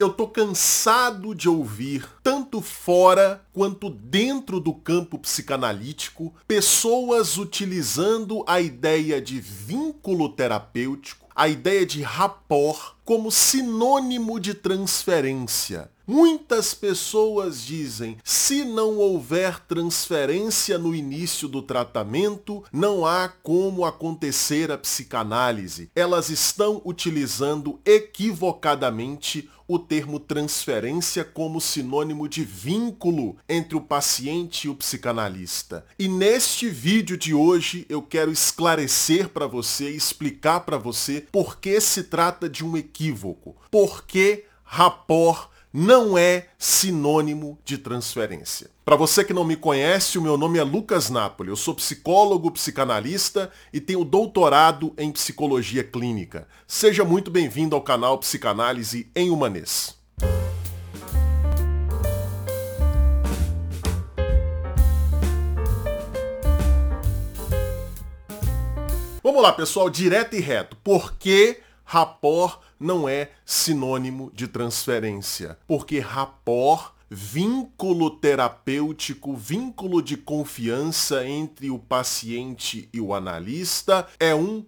Eu tô cansado de ouvir, tanto fora quanto dentro do campo psicanalítico, pessoas utilizando a ideia de vínculo terapêutico, a ideia de rapport, como sinônimo de transferência. Muitas pessoas dizem: se não houver transferência no início do tratamento, não há como acontecer a psicanálise. Elas estão utilizando equivocadamente o termo transferência como sinônimo de vínculo entre o paciente e o psicanalista. E neste vídeo de hoje eu quero esclarecer para você, explicar para você por que se trata de um por que rapport não é sinônimo de transferência. Para você que não me conhece, o meu nome é Lucas Napoli. Eu sou psicólogo, psicanalista e tenho doutorado em psicologia clínica. Seja muito bem-vindo ao canal Psicanálise em Humanês. Vamos lá, pessoal, direto e reto. Por que rapport não é sinônimo de transferência, porque rapport vínculo terapêutico, vínculo de confiança entre o paciente e o analista é um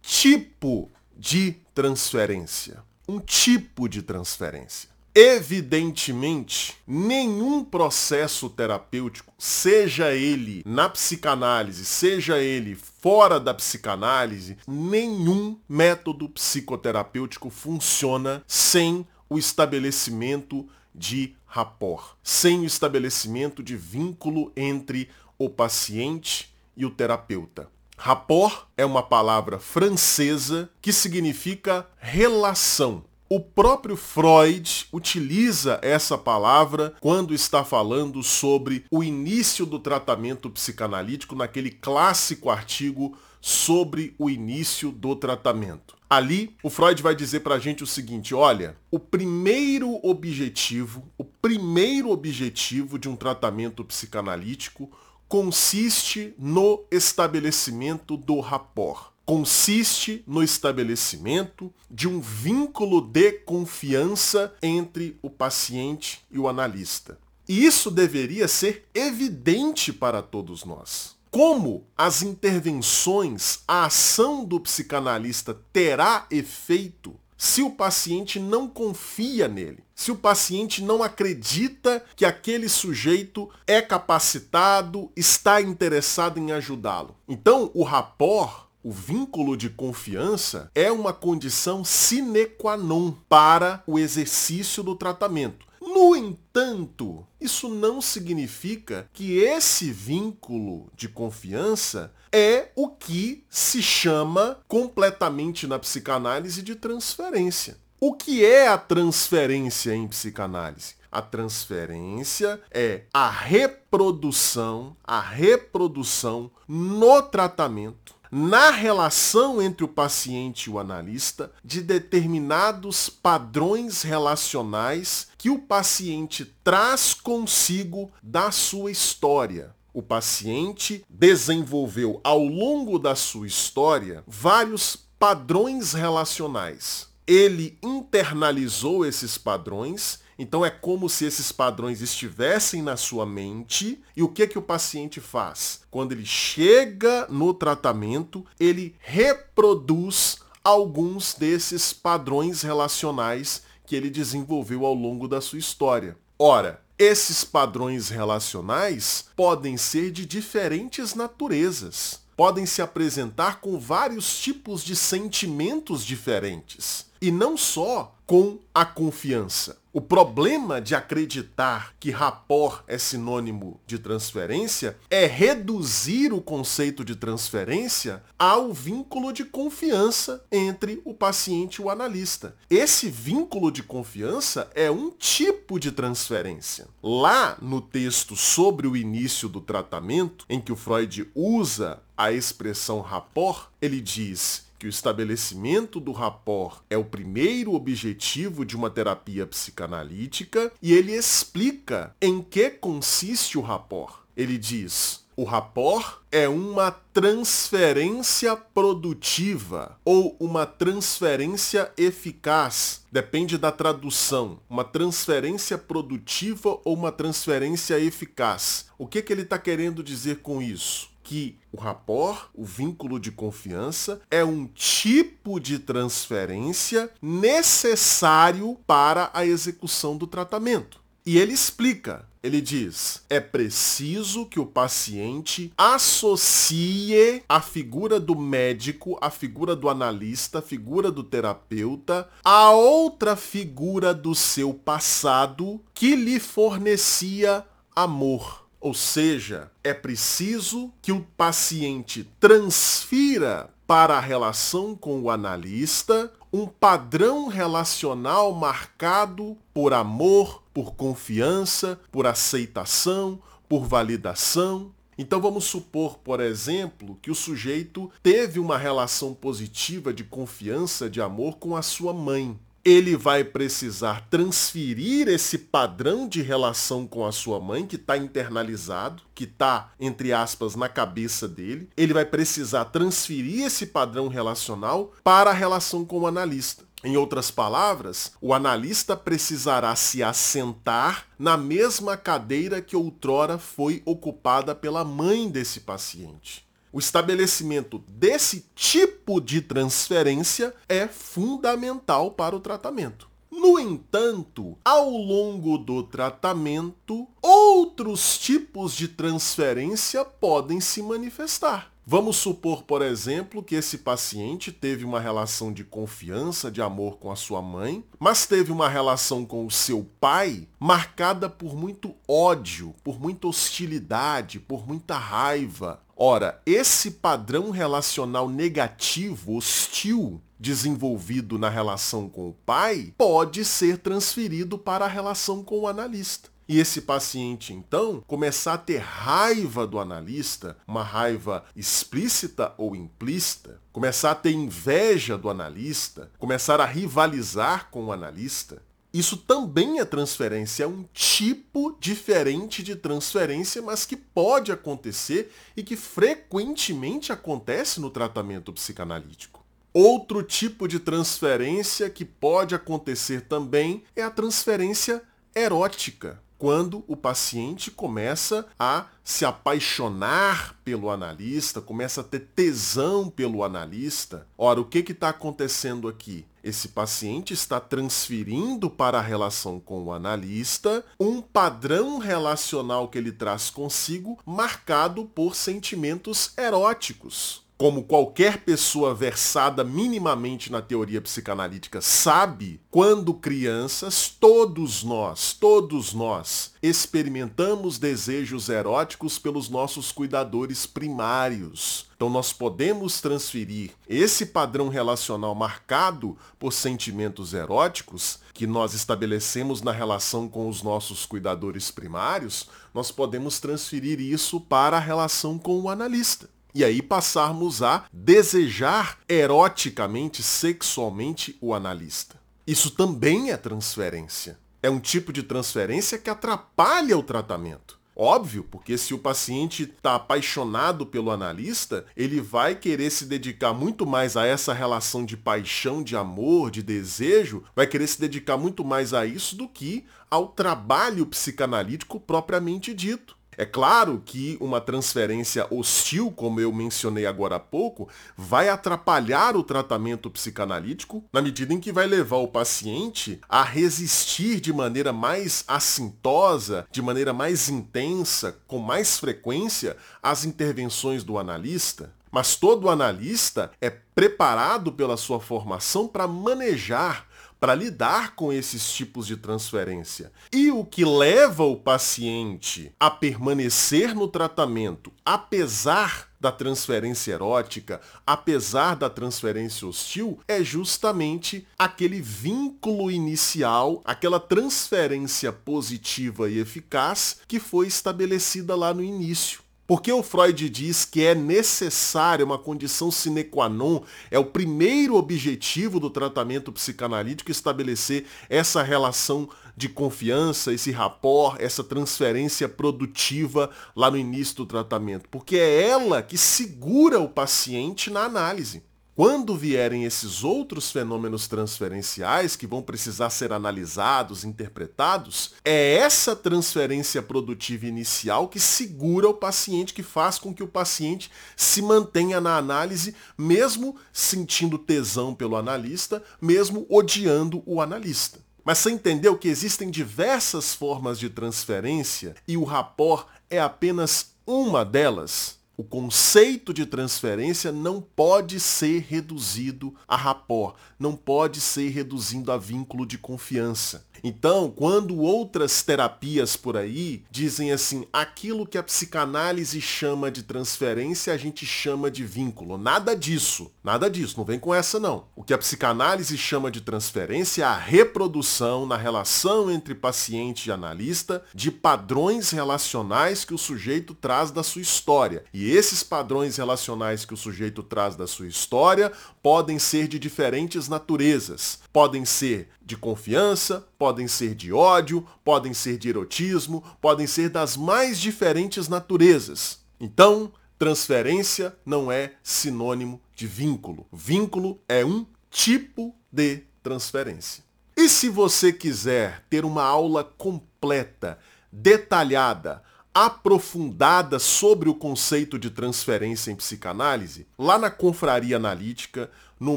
tipo de transferência. Um tipo de transferência. Evidentemente, nenhum processo terapêutico, seja ele na psicanálise, seja ele fora da psicanálise, nenhum método psicoterapêutico funciona sem o estabelecimento de rapport, sem o estabelecimento de vínculo entre o paciente e o terapeuta. Rapport é uma palavra francesa que significa relação o próprio Freud utiliza essa palavra quando está falando sobre o início do tratamento psicanalítico naquele clássico artigo sobre o início do tratamento. Ali, o Freud vai dizer para a gente o seguinte, olha, o primeiro objetivo, o primeiro objetivo de um tratamento psicanalítico consiste no estabelecimento do rapport consiste no estabelecimento de um vínculo de confiança entre o paciente e o analista. E isso deveria ser evidente para todos nós. Como as intervenções, a ação do psicanalista terá efeito se o paciente não confia nele, se o paciente não acredita que aquele sujeito é capacitado, está interessado em ajudá-lo. Então, o rapport o vínculo de confiança é uma condição sine qua non para o exercício do tratamento. No entanto, isso não significa que esse vínculo de confiança é o que se chama completamente na psicanálise de transferência. O que é a transferência em psicanálise? A transferência é a reprodução, a reprodução no tratamento na relação entre o paciente e o analista de determinados padrões relacionais que o paciente traz consigo da sua história. O paciente desenvolveu ao longo da sua história vários padrões relacionais. Ele internalizou esses padrões então é como se esses padrões estivessem na sua mente e o que que o paciente faz? Quando ele chega no tratamento, ele reproduz alguns desses padrões relacionais que ele desenvolveu ao longo da sua história. Ora, esses padrões relacionais podem ser de diferentes naturezas, podem se apresentar com vários tipos de sentimentos diferentes e não só com a confiança. O problema de acreditar que rapport é sinônimo de transferência é reduzir o conceito de transferência ao vínculo de confiança entre o paciente e o analista. Esse vínculo de confiança é um tipo de transferência. Lá no texto sobre o início do tratamento, em que o Freud usa a expressão rapport, ele diz que o estabelecimento do rapport é o primeiro objetivo de uma terapia psicanalítica e ele explica em que consiste o rapport. Ele diz: o rapport é uma transferência produtiva ou uma transferência eficaz. Depende da tradução. Uma transferência produtiva ou uma transferência eficaz. O que, que ele está querendo dizer com isso? Que o rapport, o vínculo de confiança, é um tipo de transferência necessário para a execução do tratamento. E ele explica, ele diz: é preciso que o paciente associe a figura do médico, a figura do analista, a figura do terapeuta a outra figura do seu passado que lhe fornecia amor. Ou seja, é preciso que o paciente transfira para a relação com o analista um padrão relacional marcado por amor, por confiança, por aceitação, por validação. Então vamos supor, por exemplo, que o sujeito teve uma relação positiva de confiança, de amor com a sua mãe ele vai precisar transferir esse padrão de relação com a sua mãe, que está internalizado, que está, entre aspas, na cabeça dele. Ele vai precisar transferir esse padrão relacional para a relação com o analista. Em outras palavras, o analista precisará se assentar na mesma cadeira que outrora foi ocupada pela mãe desse paciente. O estabelecimento desse tipo de transferência é fundamental para o tratamento. No entanto, ao longo do tratamento, outros tipos de transferência podem se manifestar. Vamos supor, por exemplo, que esse paciente teve uma relação de confiança, de amor com a sua mãe, mas teve uma relação com o seu pai marcada por muito ódio, por muita hostilidade, por muita raiva. Ora, esse padrão relacional negativo, hostil, desenvolvido na relação com o pai, pode ser transferido para a relação com o analista. E esse paciente, então, começar a ter raiva do analista, uma raiva explícita ou implícita, começar a ter inveja do analista, começar a rivalizar com o analista, isso também é transferência, é um tipo diferente de transferência, mas que pode acontecer e que frequentemente acontece no tratamento psicanalítico. Outro tipo de transferência que pode acontecer também é a transferência erótica quando o paciente começa a se apaixonar pelo analista, começa a ter tesão pelo analista. Ora, o que está acontecendo aqui? Esse paciente está transferindo para a relação com o analista um padrão relacional que ele traz consigo marcado por sentimentos eróticos como qualquer pessoa versada minimamente na teoria psicanalítica sabe, quando crianças, todos nós, todos nós, experimentamos desejos eróticos pelos nossos cuidadores primários. Então nós podemos transferir esse padrão relacional marcado por sentimentos eróticos que nós estabelecemos na relação com os nossos cuidadores primários, nós podemos transferir isso para a relação com o analista e aí passarmos a desejar eroticamente, sexualmente o analista. Isso também é transferência. É um tipo de transferência que atrapalha o tratamento. Óbvio, porque se o paciente está apaixonado pelo analista, ele vai querer se dedicar muito mais a essa relação de paixão, de amor, de desejo, vai querer se dedicar muito mais a isso do que ao trabalho psicanalítico propriamente dito. É claro que uma transferência hostil, como eu mencionei agora há pouco, vai atrapalhar o tratamento psicanalítico na medida em que vai levar o paciente a resistir de maneira mais assintosa, de maneira mais intensa, com mais frequência, às intervenções do analista. Mas todo analista é preparado pela sua formação para manejar para lidar com esses tipos de transferência. E o que leva o paciente a permanecer no tratamento, apesar da transferência erótica, apesar da transferência hostil, é justamente aquele vínculo inicial, aquela transferência positiva e eficaz que foi estabelecida lá no início. Porque o Freud diz que é necessária uma condição sine qua non, é o primeiro objetivo do tratamento psicanalítico estabelecer essa relação de confiança, esse rapport, essa transferência produtiva lá no início do tratamento, porque é ela que segura o paciente na análise. Quando vierem esses outros fenômenos transferenciais que vão precisar ser analisados, interpretados, é essa transferência produtiva inicial que segura o paciente, que faz com que o paciente se mantenha na análise, mesmo sentindo tesão pelo analista, mesmo odiando o analista. Mas você entendeu que existem diversas formas de transferência e o rapport é apenas uma delas? O conceito de transferência não pode ser reduzido a rapport, não pode ser reduzindo a vínculo de confiança. Então, quando outras terapias por aí dizem assim, aquilo que a psicanálise chama de transferência, a gente chama de vínculo. Nada disso. Nada disso. Não vem com essa não. O que a psicanálise chama de transferência é a reprodução na relação entre paciente e analista de padrões relacionais que o sujeito traz da sua história. E esses padrões relacionais que o sujeito traz da sua história podem ser de diferentes naturezas. Podem ser de confiança, podem ser de ódio, podem ser de erotismo, podem ser das mais diferentes naturezas. Então, transferência não é sinônimo de vínculo. Vínculo é um tipo de transferência. E se você quiser ter uma aula completa, detalhada, aprofundada sobre o conceito de transferência em psicanálise, lá na Confraria Analítica, no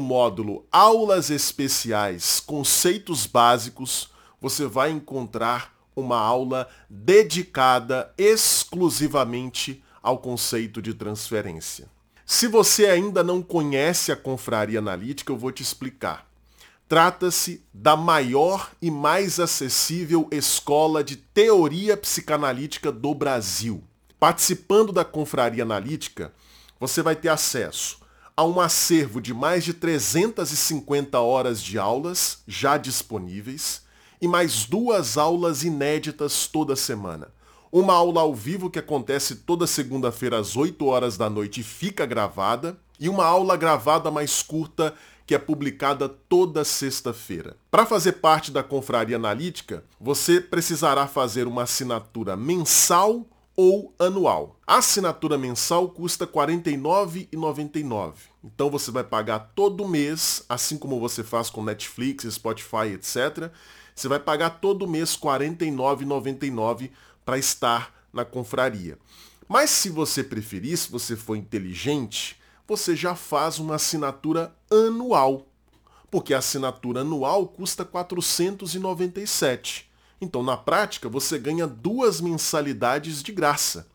módulo Aulas Especiais Conceitos Básicos, você vai encontrar uma aula dedicada exclusivamente ao conceito de transferência. Se você ainda não conhece a Confraria Analítica, eu vou te explicar. Trata-se da maior e mais acessível escola de teoria psicanalítica do Brasil. Participando da Confraria Analítica, você vai ter acesso a um acervo de mais de 350 horas de aulas já disponíveis e mais duas aulas inéditas toda semana. Uma aula ao vivo que acontece toda segunda-feira às 8 horas da noite e fica gravada, e uma aula gravada mais curta que é publicada toda sexta-feira. Para fazer parte da Confraria Analítica, você precisará fazer uma assinatura mensal ou anual. A assinatura mensal custa R$ 49,99. Então você vai pagar todo mês, assim como você faz com Netflix, Spotify, etc. Você vai pagar todo mês R$ 49,99 para estar na confraria. Mas se você preferir, se você for inteligente, você já faz uma assinatura anual, porque a assinatura anual custa 497. Então, na prática, você ganha duas mensalidades de graça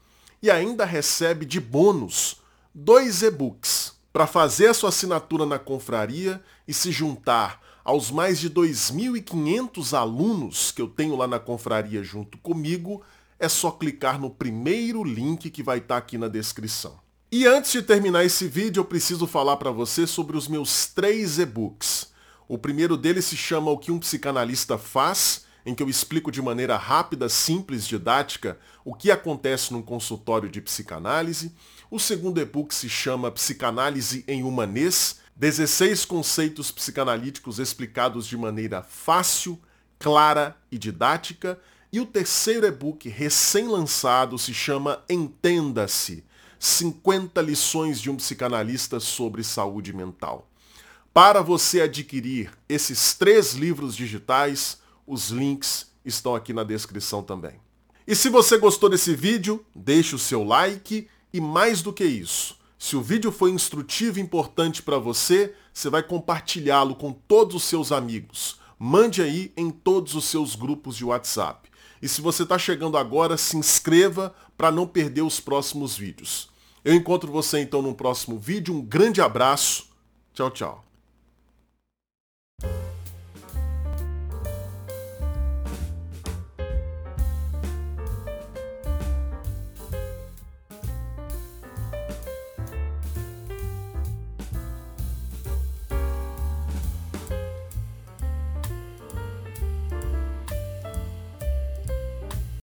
e ainda recebe de bônus dois e-books. Para fazer a sua assinatura na confraria e se juntar aos mais de 2.500 alunos que eu tenho lá na confraria junto comigo, é só clicar no primeiro link que vai estar aqui na descrição. E antes de terminar esse vídeo, eu preciso falar para você sobre os meus três e-books. O primeiro deles se chama O que um psicanalista faz, em que eu explico de maneira rápida, simples, didática o que acontece num consultório de psicanálise. O segundo e-book se chama Psicanálise em Humanês, 16 conceitos psicanalíticos explicados de maneira fácil, clara e didática. E o terceiro e-book recém-lançado se chama Entenda-se, 50 lições de um psicanalista sobre saúde mental. Para você adquirir esses três livros digitais, os links estão aqui na descrição também. E se você gostou desse vídeo, deixe o seu like e mais do que isso, se o vídeo foi instrutivo e importante para você, você vai compartilhá-lo com todos os seus amigos. Mande aí em todos os seus grupos de WhatsApp. E se você está chegando agora, se inscreva para não perder os próximos vídeos. Eu encontro você então no próximo vídeo. Um grande abraço. Tchau, tchau.